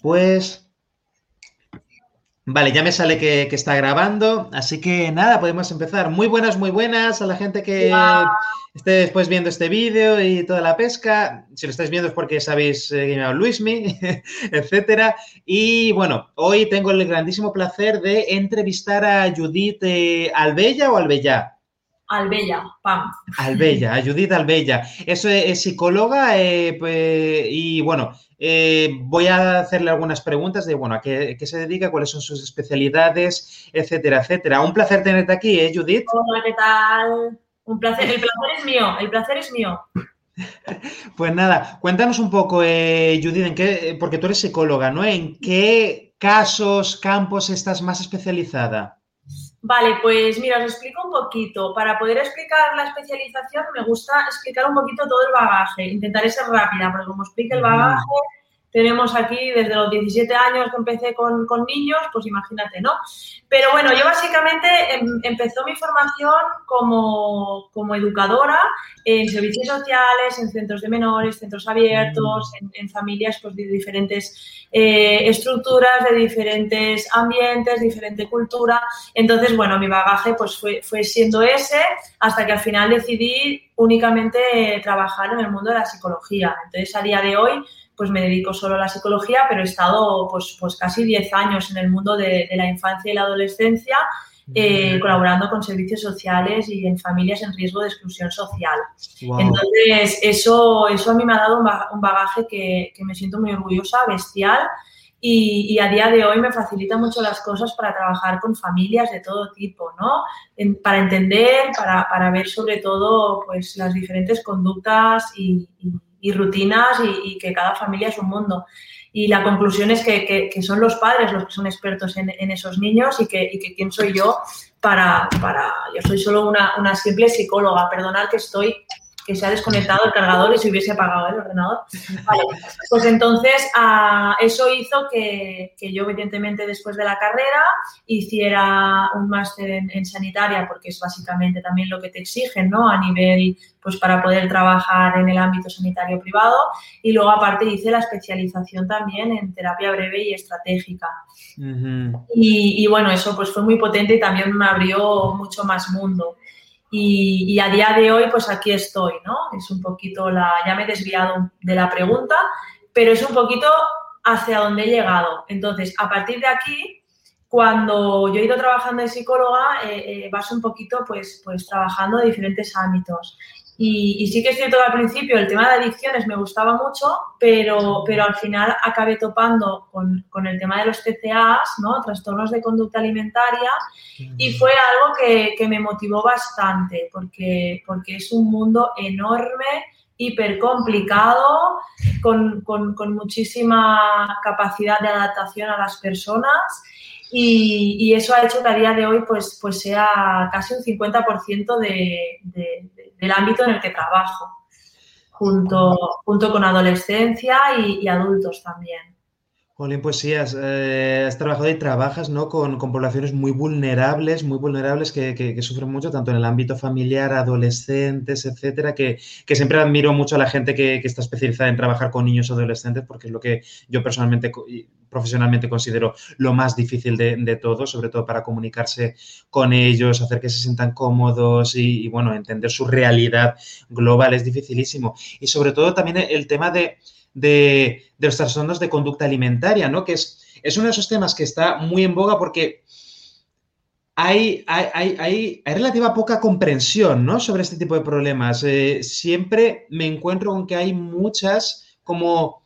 pues... Vale, ya me sale que, está grabando, así que nada, podemos empezar. Muy buenas, muy buenas a la gente que esté después viendo este vídeo y toda la pesca. Si lo estáis viendo es porque sabéis eh, que me Luismi, etcétera. Y bueno, hoy tengo el grandísimo placer de entrevistar a Judith eh, Albella o Albella. Albella, pam. Albella, Judith Albella. Es, es psicóloga eh, pues, y bueno, eh, voy a hacerle algunas preguntas de, bueno, a qué, se dedica, cuáles son sus especialidades, etcétera, etcétera. Un placer tenerte aquí, ¿eh, Judith? Hola, ¿qué tal? Un placer, el placer es mío, el placer es mío. Pues nada, cuéntanos un poco, eh, Judith, en qué, porque tú eres psicóloga, ¿no? ¿En qué casos, campos estás más especializada? Vale, pues mira, os explico un poquito. Para poder explicar la especialización me gusta explicar un poquito todo el bagaje. Intentaré ser rápida, porque como explique el bagaje, tenemos aquí desde los 17 años que empecé con, niños, pues imagínate, ¿no? Pero bueno, yo básicamente em, empezó mi formación como, educadora en servicios sociales, en centros de menores, centros abiertos, en, familias pues, de diferentes eh, estructuras, de diferentes ambientes, diferente cultura. Entonces, bueno, mi bagaje pues fue, fue siendo ese hasta que al final decidí únicamente trabajar en el mundo de la psicología. Entonces, a día de hoy pues me dedico solo a la psicología, pero he estado pues, pues casi 10 años en el mundo de, la infancia y la adolescencia, eh, colaborando con servicios sociales y en familias en riesgo de exclusión social. Entonces, eso, eso a mí me ha dado un bagaje que, me siento muy orgullosa, bestial, y, a día de hoy me facilita mucho las cosas para trabajar con familias de todo tipo, ¿no? para entender, para, ver sobre todo pues, las diferentes conductas y y rutinas y, que cada familia es un mundo. Y la conclusión es que, son los padres los que son expertos en, esos niños y que, y que, quién soy yo para, para... Yo soy solo una, una simple psicóloga, perdonad que estoy que se ha desconectado el cargador y se hubiese apagado el ordenador. Vale, pues entonces ah, eso hizo que, yo, evidentemente, después de la carrera, hiciera un máster en, sanitaria, porque es básicamente también lo que te exigen, ¿no? A nivel, pues para poder trabajar en el ámbito sanitario privado. Y luego, aparte, hice la especialización también en terapia breve y estratégica. y, y, bueno, eso pues fue muy potente y también me abrió mucho más mundo. Y, a día de hoy, pues aquí estoy, ¿no? Es un poquito la, ya me he desviado de la pregunta, pero es un poquito hacia dónde he llegado. Entonces, a partir de aquí, cuando yo he ido trabajando de psicóloga, eh, eh, vas un poquito, pues, pues trabajando de diferentes ámbitos. Y, sí que es cierto que al principio el tema de adicciones me gustaba mucho, pero, pero al final acabé topando con, con el tema de los TCAs, ¿no? trastornos de conducta alimentaria, y fue algo que, que, me motivó bastante, porque, porque es un mundo enorme, hiper complicado, con, con, con muchísima capacidad de adaptación a las personas y, eso ha hecho que a día de hoy pues, pues sea casi un 50% de, del ámbito en el que trabajo, junto, junto con adolescencia y, adultos también. Jolín, pues sí, has, eh, trabajado y trabajas ¿no? con, poblaciones muy vulnerables, muy vulnerables que, sufren mucho, tanto en el ámbito familiar, adolescentes, etcétera, que, siempre admiro mucho a la gente que, está especializada en trabajar con niños adolescentes, porque es lo que yo personalmente profesionalmente considero lo más difícil de, todo, sobre todo para comunicarse con ellos, hacer que se sientan cómodos y, bueno, entender su realidad global es dificilísimo. Y sobre todo también el tema de, los trastornos de conducta alimentaria, ¿no? Que es, es uno de esos temas que está muy en boga porque hay, hay, hay, relativa poca comprensión ¿no? sobre este tipo de problemas. Eh, siempre me encuentro con que hay muchas como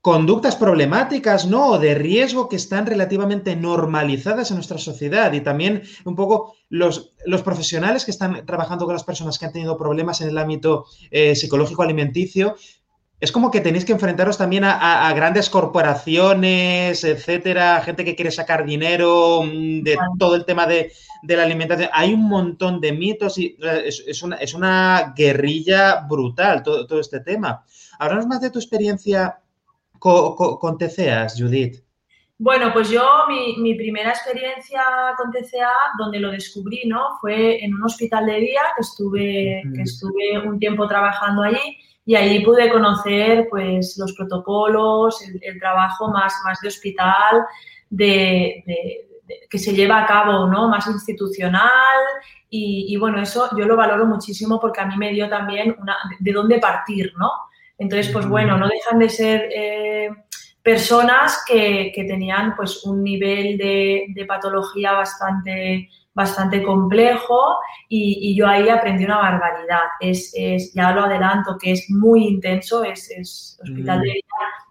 conductas problemáticas, ¿no? O de riesgo que están relativamente normalizadas en nuestra sociedad y también un poco los, los profesionales que están trabajando con las personas que han tenido problemas en el ámbito eh, psicológico alimenticio. Es como que tenéis que enfrentaros también a, grandes corporaciones, etcétera, gente que quiere sacar dinero mm, de todo el tema de, la alimentación. Hay un montón de mitos y es, una, es una, guerrilla brutal todo, todo este tema. Háblanos más de tu experiencia con, TCAs, Judith? Bueno, pues yo mi, primera experiencia con TCA, donde lo descubrí, ¿no? Fue en un hospital de día que estuve, que estuve un tiempo trabajando allí y ahí pude conocer pues los protocolos, el, trabajo más, más de hospital, de, que se lleva a cabo, ¿no? Más institucional y, bueno, eso yo lo valoro muchísimo porque a mí me dio también una, de dónde partir, ¿no? Entonces, pues bueno, no dejan de ser eh, personas que, tenían pues un nivel de, de patología bastante bastante complejo y, yo ahí aprendí una barbaridad. Es, ya lo adelanto, que es muy intenso, es, hospital de mm. día.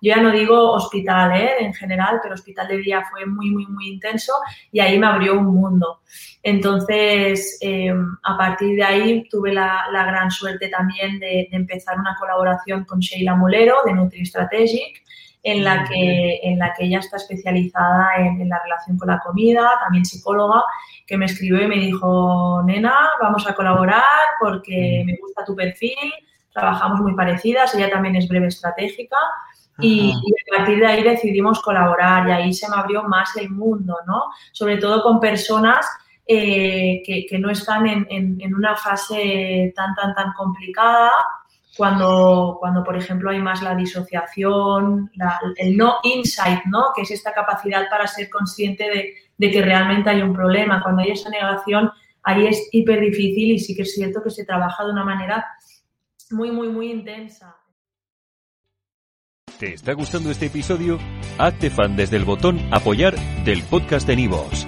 Yo ya no digo hospital ¿eh? en general, pero hospital de día fue muy, muy, muy intenso y ahí me abrió un mundo. Entonces, em, a partir de ahí tuve la, gran suerte también de, empezar una colaboración con Sheila Mulero de Nutri Strategic, en la que, en la que ella está especializada en, en, la relación con la comida, también psicóloga, que me escribió y me dijo, nena, vamos a colaborar porque me gusta tu perfil, trabajamos muy parecidas, ella también es breve estratégica. Y, a partir de ahí decidimos colaborar y ahí se me abrió más el mundo, ¿no? Sobre todo con personas eh, que, que, no están en, en, una fase tan, tan, tan complicada, cuando, cuando, por ejemplo, hay más la disociación, el no insight, ¿no? Que es esta capacidad para ser consciente de, de que realmente hay un problema. Cuando hay esa negación, ahí es hiper difícil y sí que es cierto que se trabaja de una manera muy, muy, muy intensa. ¿Te está gustando este episodio? Hazte fan desde el botón apoyar del podcast de Nivos.